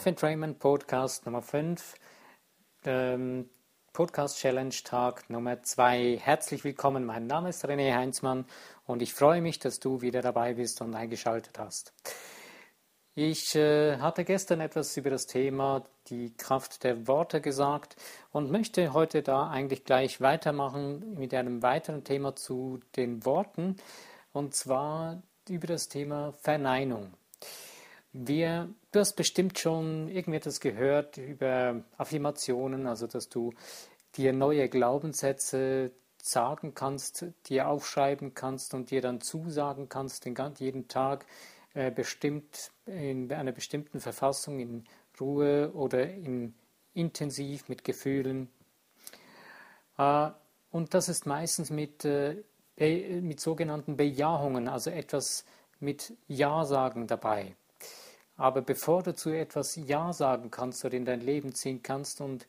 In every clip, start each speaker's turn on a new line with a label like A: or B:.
A: Life Entrainment Podcast Nummer 5, ähm, Podcast Challenge Tag Nummer 2. Herzlich willkommen, mein Name ist René Heinzmann und ich freue mich, dass du wieder dabei bist und eingeschaltet hast. Ich äh, hatte gestern etwas über das Thema die Kraft der Worte gesagt und möchte heute da eigentlich gleich weitermachen mit einem weiteren Thema zu den Worten und zwar über das Thema Verneinung. Wir, du hast bestimmt schon irgendetwas gehört über Affirmationen, also dass du dir neue Glaubenssätze sagen kannst, dir aufschreiben kannst und dir dann zusagen kannst, den, jeden Tag bestimmt in einer bestimmten Verfassung, in Ruhe oder in intensiv mit Gefühlen. Äh, und das ist meistens mit, äh, mit sogenannten Bejahungen, also etwas mit Ja-Sagen dabei. Aber bevor du zu etwas Ja sagen kannst oder in dein Leben ziehen kannst und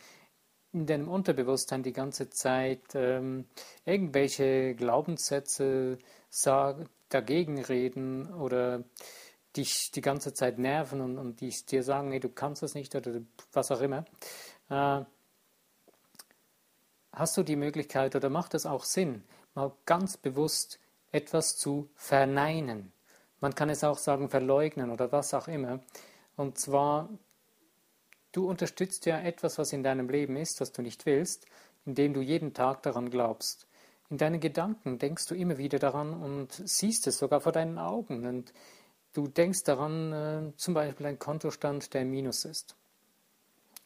A: in deinem Unterbewusstsein die ganze Zeit ähm, irgendwelche Glaubenssätze sagen, dagegen reden oder dich die ganze Zeit nerven und, und die dir sagen, nee, du kannst das nicht oder was auch immer, äh, hast du die Möglichkeit oder macht es auch Sinn, mal ganz bewusst etwas zu verneinen. Man kann es auch sagen, verleugnen oder was auch immer. Und zwar, du unterstützt ja etwas, was in deinem Leben ist, das du nicht willst, indem du jeden Tag daran glaubst. In deinen Gedanken denkst du immer wieder daran und siehst es sogar vor deinen Augen. Und du denkst daran, äh, zum Beispiel ein Kontostand, der im Minus ist.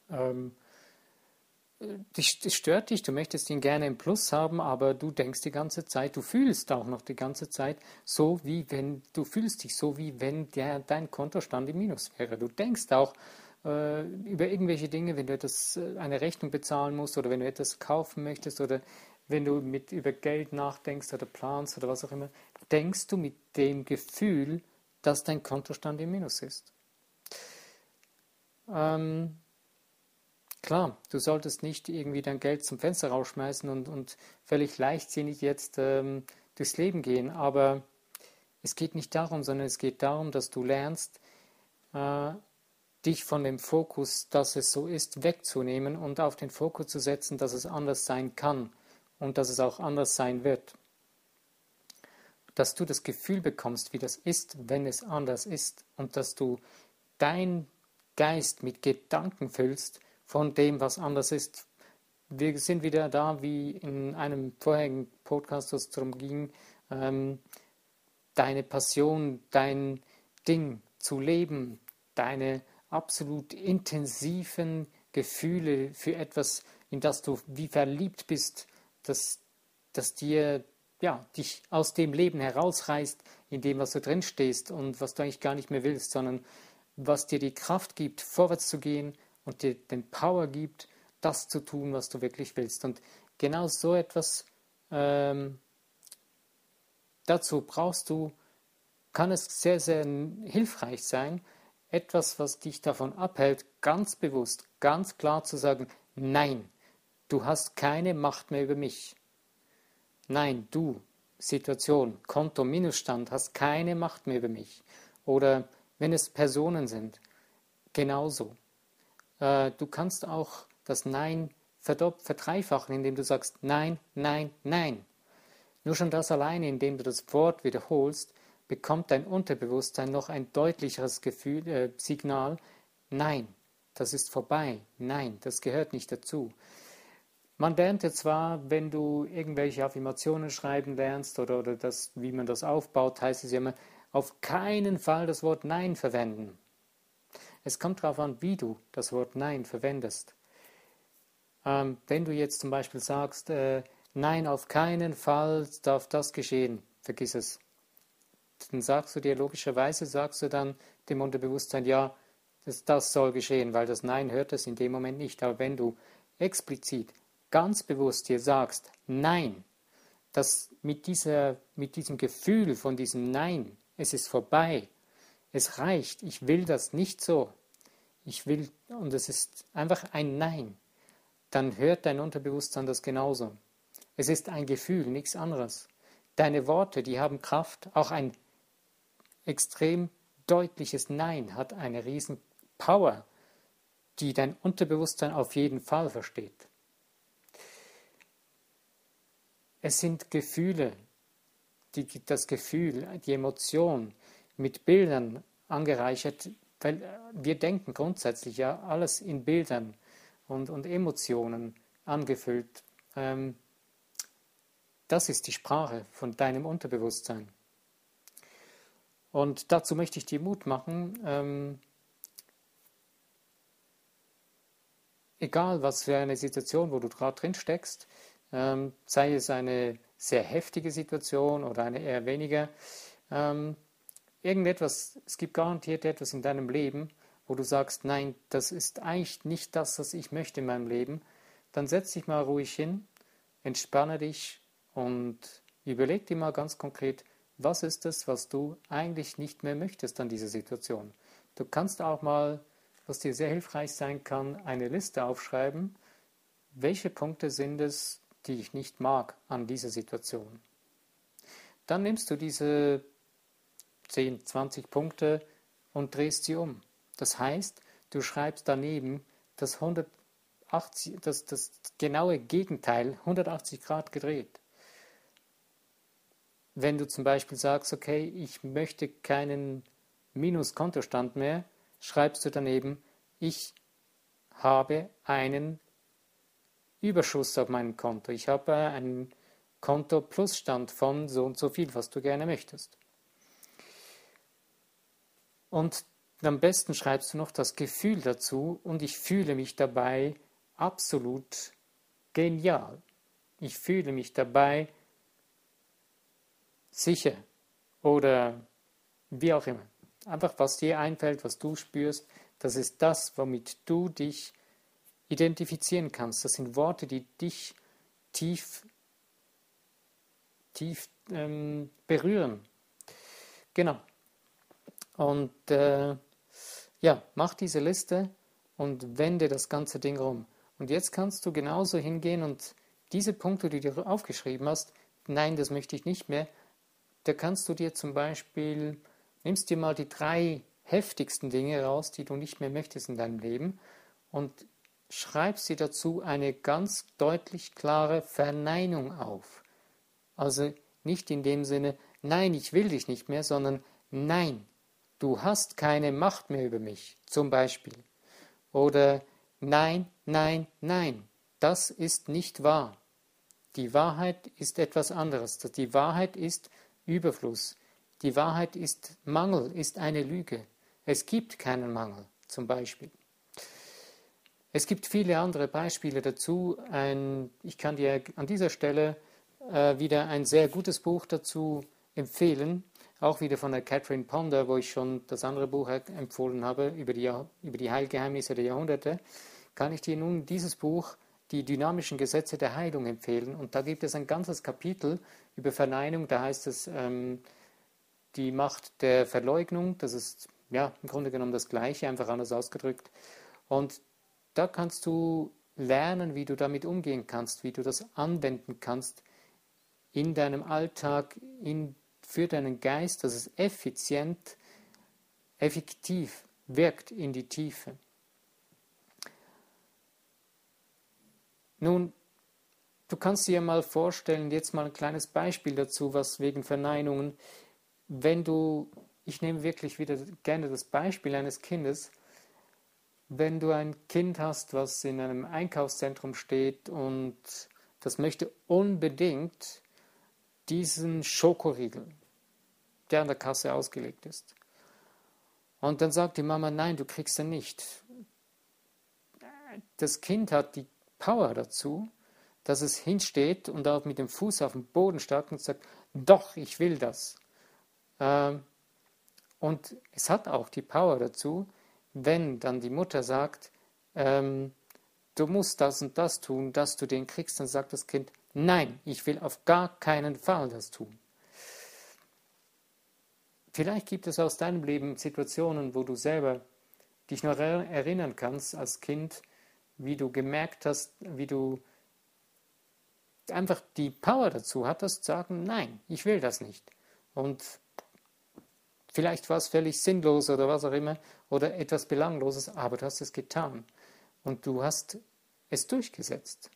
A: Ähm, das stört dich, du möchtest ihn gerne im Plus haben, aber du denkst die ganze Zeit, du fühlst auch noch die ganze Zeit so, wie wenn, du fühlst dich so, wie wenn der, dein Kontostand im Minus wäre. Du denkst auch äh, über irgendwelche Dinge, wenn du etwas, äh, eine Rechnung bezahlen musst oder wenn du etwas kaufen möchtest oder wenn du mit über Geld nachdenkst oder planst oder was auch immer, denkst du mit dem Gefühl, dass dein Kontostand im Minus ist. Ähm, Klar, du solltest nicht irgendwie dein Geld zum Fenster rausschmeißen und, und völlig leichtsinnig jetzt ähm, durchs Leben gehen, aber es geht nicht darum, sondern es geht darum, dass du lernst, äh, dich von dem Fokus, dass es so ist, wegzunehmen und auf den Fokus zu setzen, dass es anders sein kann und dass es auch anders sein wird. Dass du das Gefühl bekommst, wie das ist, wenn es anders ist und dass du dein Geist mit Gedanken füllst, von dem, was anders ist. Wir sind wieder da, wie in einem vorherigen Podcast, wo es darum ging, ähm, deine Passion, dein Ding zu leben, deine absolut intensiven Gefühle für etwas, in das du wie verliebt bist, das, das dir ja, dich aus dem Leben herausreißt, in dem, was du drin stehst und was du eigentlich gar nicht mehr willst, sondern was dir die Kraft gibt, vorwärts zu gehen, und dir den Power gibt, das zu tun, was du wirklich willst. Und genau so etwas, ähm, dazu brauchst du, kann es sehr, sehr hilfreich sein, etwas, was dich davon abhält, ganz bewusst, ganz klar zu sagen, nein, du hast keine Macht mehr über mich. Nein, du, Situation, Konto, Minusstand, hast keine Macht mehr über mich. Oder wenn es Personen sind, genauso. Äh, du kannst auch das Nein verdreifachen, indem du sagst Nein, Nein, Nein. Nur schon das alleine, indem du das Wort wiederholst, bekommt dein Unterbewusstsein noch ein deutlicheres Gefühl, äh, Signal, nein, das ist vorbei, nein, das gehört nicht dazu. Man lernt ja zwar, wenn du irgendwelche Affirmationen schreiben lernst oder, oder das, wie man das aufbaut, heißt es ja immer, auf keinen Fall das Wort Nein verwenden. Es kommt darauf an, wie du das Wort Nein verwendest. Ähm, wenn du jetzt zum Beispiel sagst, äh, Nein, auf keinen Fall darf das geschehen, vergiss es. Dann sagst du dir logischerweise, sagst du dann dem Unterbewusstsein, ja, das, das soll geschehen, weil das Nein hört es in dem Moment nicht. Aber wenn du explizit, ganz bewusst dir sagst, Nein, dass mit, dieser, mit diesem Gefühl von diesem Nein, es ist vorbei, es reicht. Ich will das nicht so. Ich will, und es ist einfach ein Nein. dann hört dein Unterbewusstsein das genauso. Es ist ein Gefühl, nichts anderes. Deine Worte, die haben Kraft. Auch ein extrem deutliches Nein hat eine riesen Power, die dein Unterbewusstsein auf jeden Fall versteht. Es sind Gefühle, die, das Gefühl, die Emotion mit Bildern angereichert, weil wir denken grundsätzlich ja alles in Bildern und, und Emotionen angefüllt. Ähm, das ist die Sprache von deinem Unterbewusstsein. Und dazu möchte ich dir Mut machen, ähm, egal was für eine Situation, wo du gerade drin steckst, ähm, sei es eine sehr heftige Situation oder eine eher weniger, ähm, irgendetwas, es gibt garantiert etwas in deinem Leben, wo du sagst, nein, das ist eigentlich nicht das, was ich möchte in meinem Leben, dann setz dich mal ruhig hin, entspanne dich und überleg dir mal ganz konkret, was ist es, was du eigentlich nicht mehr möchtest an dieser Situation. Du kannst auch mal, was dir sehr hilfreich sein kann, eine Liste aufschreiben, welche Punkte sind es, die ich nicht mag an dieser Situation. Dann nimmst du diese 10, 20 Punkte und drehst sie um. Das heißt, du schreibst daneben das, 180, das, das genaue Gegenteil 180 Grad gedreht. Wenn du zum Beispiel sagst, okay, ich möchte keinen Minuskontostand mehr, schreibst du daneben, ich habe einen Überschuss auf meinem Konto. Ich habe einen Konto-Plusstand von so und so viel, was du gerne möchtest. Und am besten schreibst du noch das Gefühl dazu und ich fühle mich dabei absolut genial. Ich fühle mich dabei sicher oder wie auch immer. Einfach was dir einfällt, was du spürst, das ist das, womit du dich identifizieren kannst. Das sind Worte, die dich tief, tief ähm, berühren. Genau. Und äh, ja, mach diese Liste und wende das ganze Ding rum. Und jetzt kannst du genauso hingehen und diese Punkte, die du aufgeschrieben hast, nein, das möchte ich nicht mehr, da kannst du dir zum Beispiel, nimmst dir mal die drei heftigsten Dinge raus, die du nicht mehr möchtest in deinem Leben und schreibst dir dazu eine ganz deutlich klare Verneinung auf. Also nicht in dem Sinne, nein, ich will dich nicht mehr, sondern nein, du hast keine Macht mehr über mich, zum Beispiel. Oder nein, nein, nein, das ist nicht wahr. Die Wahrheit ist etwas anderes. Die Wahrheit ist Überfluss. Die Wahrheit ist Mangel, ist eine Lüge. Es gibt keinen Mangel, zum Beispiel. Es gibt viele andere Beispiele dazu. Ein, ich kann dir an dieser Stelle äh, wieder ein sehr gutes Buch dazu empfehlen auch wieder von der Catherine Ponder, wo ich schon das andere Buch empfohlen habe, über die, über die Heilgeheimnisse der Jahrhunderte, kann ich dir nun dieses Buch, Die dynamischen Gesetze der Heilung, empfehlen. Und da gibt es ein ganzes Kapitel über Verneinung, da heißt es ähm, die Macht der Verleugnung, das ist ja im Grunde genommen das Gleiche, einfach anders ausgedrückt. Und da kannst du lernen, wie du damit umgehen kannst, wie du das anwenden kannst in deinem Alltag, in für deinen Geist, dass es effizient, effektiv wirkt in die Tiefe. Nun, du kannst dir mal vorstellen, jetzt mal ein kleines Beispiel dazu, was wegen Verneinungen, wenn du, ich nehme wirklich wieder gerne das Beispiel eines Kindes, wenn du ein Kind hast, was in einem Einkaufszentrum steht und das möchte unbedingt diesen Schokoriegel, der an der Kasse ausgelegt ist. Und dann sagt die Mama, nein, du kriegst ihn nicht. Das Kind hat die Power dazu, dass es hinsteht und auch mit dem Fuß auf dem Boden starrt und sagt, doch, ich will das. Ähm, und es hat auch die Power dazu, wenn dann die Mutter sagt, ähm, du musst das und das tun, dass du den kriegst, dann sagt das Kind, Nein, ich will auf gar keinen Fall das tun. Vielleicht gibt es aus deinem Leben Situationen, wo du selber dich noch erinnern kannst als Kind, wie du gemerkt hast, wie du einfach die Power dazu hattest, zu sagen, nein, ich will das nicht. Und vielleicht war es völlig sinnlos oder was auch immer oder etwas Belangloses, aber du hast es getan und du hast es durchgesetzt.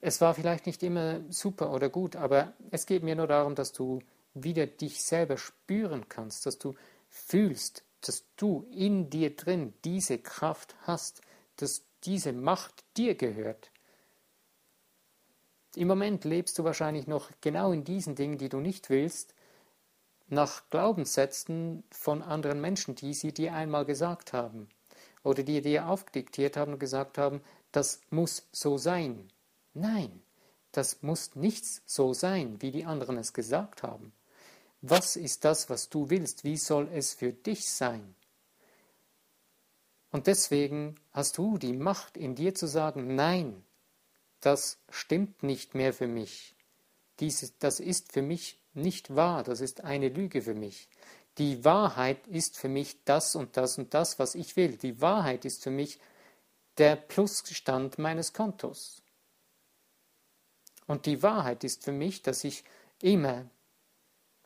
A: Es war vielleicht nicht immer super oder gut, aber es geht mir nur darum, dass du wieder dich selber spüren kannst, dass du fühlst, dass du in dir drin diese Kraft hast, dass diese Macht dir gehört. Im Moment lebst du wahrscheinlich noch genau in diesen Dingen, die du nicht willst, nach Glaubenssätzen von anderen Menschen, die sie dir einmal gesagt haben oder die dir aufdiktiert haben und gesagt haben, das muss so sein. Nein, das muss nichts so sein, wie die anderen es gesagt haben. Was ist das, was du willst? Wie soll es für dich sein? Und deswegen hast du die Macht in dir zu sagen, nein, das stimmt nicht mehr für mich. Dieses, das ist für mich nicht wahr, das ist eine Lüge für mich. Die Wahrheit ist für mich das und das und das, was ich will. Die Wahrheit ist für mich der Plusstand meines Kontos. Und die Wahrheit ist für mich, dass ich immer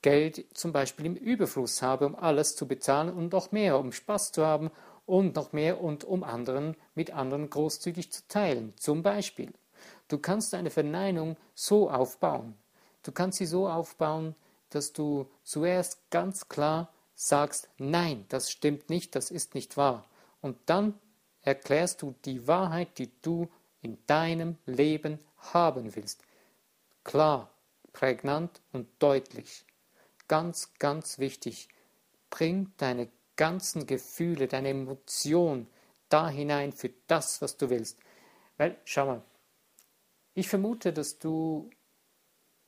A: Geld zum Beispiel im Überfluss habe, um alles zu bezahlen und noch mehr, um Spaß zu haben und noch mehr und um anderen mit anderen großzügig zu teilen. Zum Beispiel. Du kannst eine Verneinung so aufbauen. Du kannst sie so aufbauen, dass du zuerst ganz klar sagst, nein, das stimmt nicht, das ist nicht wahr. Und dann erklärst du die Wahrheit, die du in deinem Leben haben willst. Klar, prägnant und deutlich ganz, ganz wichtig. Bring deine ganzen Gefühle, deine Emotion da hinein für das, was du willst. Weil, schau mal, ich vermute, dass du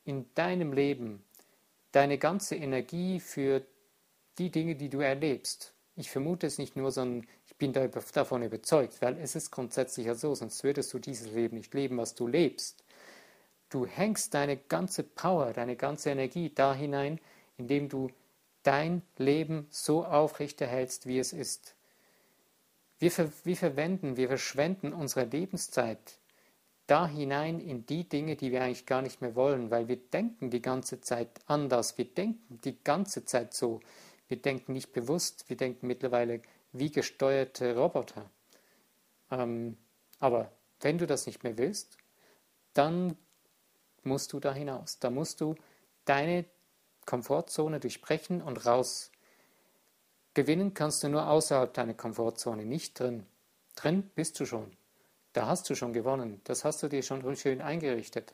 A: in deinem Leben deine ganze Energie für die Dinge, die du erlebst, ich vermute es nicht nur, sondern ich bin davon überzeugt, weil es ist grundsätzlich ja so, sonst würdest du dieses Leben nicht leben, was du lebst. Du hängst deine ganze Power, deine ganze Energie da hinein, indem du dein Leben so aufrechterhältst, wie es ist. Wir, ver wir verwenden, wir verschwenden unsere Lebenszeit da hinein in die Dinge, die wir eigentlich gar nicht mehr wollen, weil wir denken die ganze Zeit anders, wir denken die ganze Zeit so, wir denken nicht bewusst, wir denken mittlerweile wie gesteuerte Roboter. Ähm, aber wenn du das nicht mehr willst, dann musst du da hinaus, da musst du deine Komfortzone durchbrechen und raus. Gewinnen kannst du nur außerhalb deiner Komfortzone, nicht drin. Drin bist du schon. Da hast du schon gewonnen. Das hast du dir schon schön eingerichtet.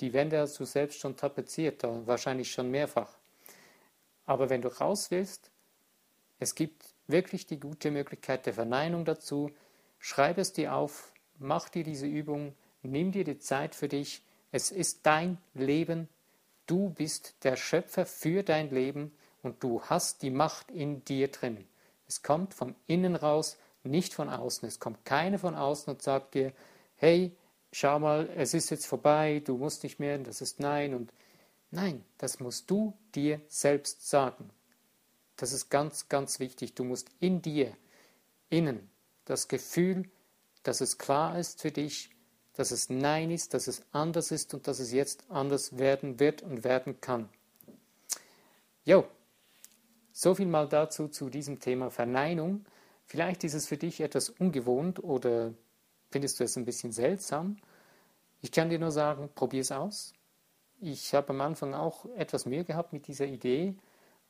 A: Die Wände hast du selbst schon tapeziert, wahrscheinlich schon mehrfach. Aber wenn du raus willst, es gibt wirklich die gute Möglichkeit der Verneinung dazu. Schreib es dir auf, mach dir diese Übung, nimm dir die Zeit für dich. Es ist dein Leben, Du bist der Schöpfer für dein Leben und du hast die Macht in dir drin. Es kommt von innen raus, nicht von außen. Es kommt keine von außen und sagt dir, hey, schau mal, es ist jetzt vorbei, du musst nicht mehr, das ist nein und nein, das musst du dir selbst sagen. Das ist ganz, ganz wichtig. Du musst in dir, innen, das Gefühl, dass es klar ist für dich, dass es Nein ist, dass es anders ist und dass es jetzt anders werden wird und werden kann. Jo, so viel mal dazu zu diesem Thema Verneinung. Vielleicht ist es für dich etwas ungewohnt oder findest du es ein bisschen seltsam. Ich kann dir nur sagen, probier es aus. Ich habe am Anfang auch etwas Mühe gehabt mit dieser Idee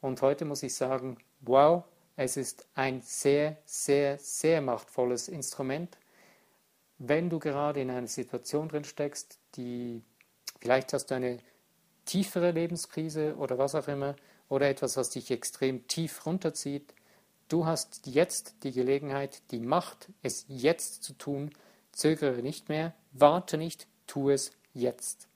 A: und heute muss ich sagen, wow, es ist ein sehr, sehr, sehr machtvolles Instrument wenn du gerade in einer Situation drin steckst, die vielleicht hast du eine tiefere Lebenskrise oder was auch immer oder etwas, was dich extrem tief runterzieht, du hast jetzt die Gelegenheit, die Macht, es jetzt zu tun. Zögere nicht mehr, warte nicht, tu es jetzt.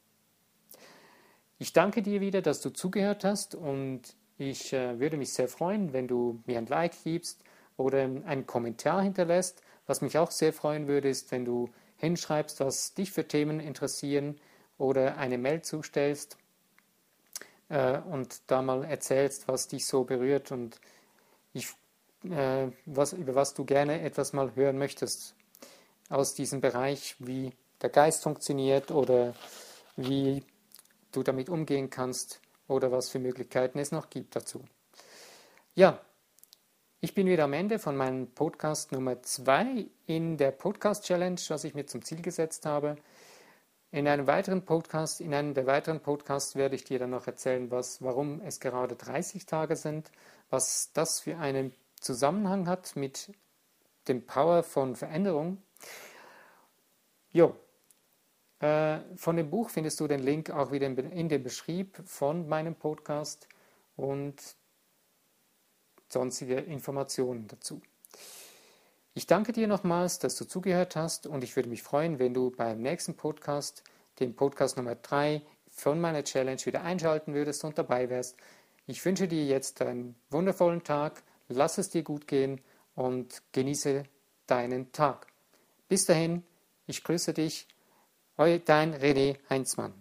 A: Ich danke dir wieder, dass du zugehört hast und ich äh, würde mich sehr freuen, wenn du mir ein Like gibst oder einen Kommentar hinterlässt. Was mich auch sehr freuen würde, ist, wenn du hinschreibst, was dich für Themen interessieren oder eine Mail zustellst äh, und da mal erzählst, was dich so berührt und ich, äh, was, über was du gerne etwas mal hören möchtest. aus diesem Bereich, wie der Geist funktioniert oder wie du damit umgehen kannst oder was für Möglichkeiten es noch gibt dazu. Ja, ich bin wieder am Ende von meinem Podcast Nummer 2 in der Podcast Challenge, was ich mir zum Ziel gesetzt habe. In einem weiteren Podcast, in einem der weiteren Podcasts werde ich dir dann noch erzählen, was, warum es gerade 30 Tage sind, was das für einen Zusammenhang hat mit dem Power von Veränderung. Jo, äh, von dem Buch findest du den Link auch wieder in dem Beschrieb von meinem Podcast und sonstige Informationen dazu. Ich danke dir nochmals, dass du zugehört hast und ich würde mich freuen, wenn du beim nächsten Podcast, dem Podcast Nummer 3 von meiner Challenge, wieder einschalten würdest und dabei wärst. Ich wünsche dir jetzt einen wundervollen Tag, lass es dir gut gehen und genieße deinen Tag. Bis dahin, ich grüße dich, dein René Heinzmann.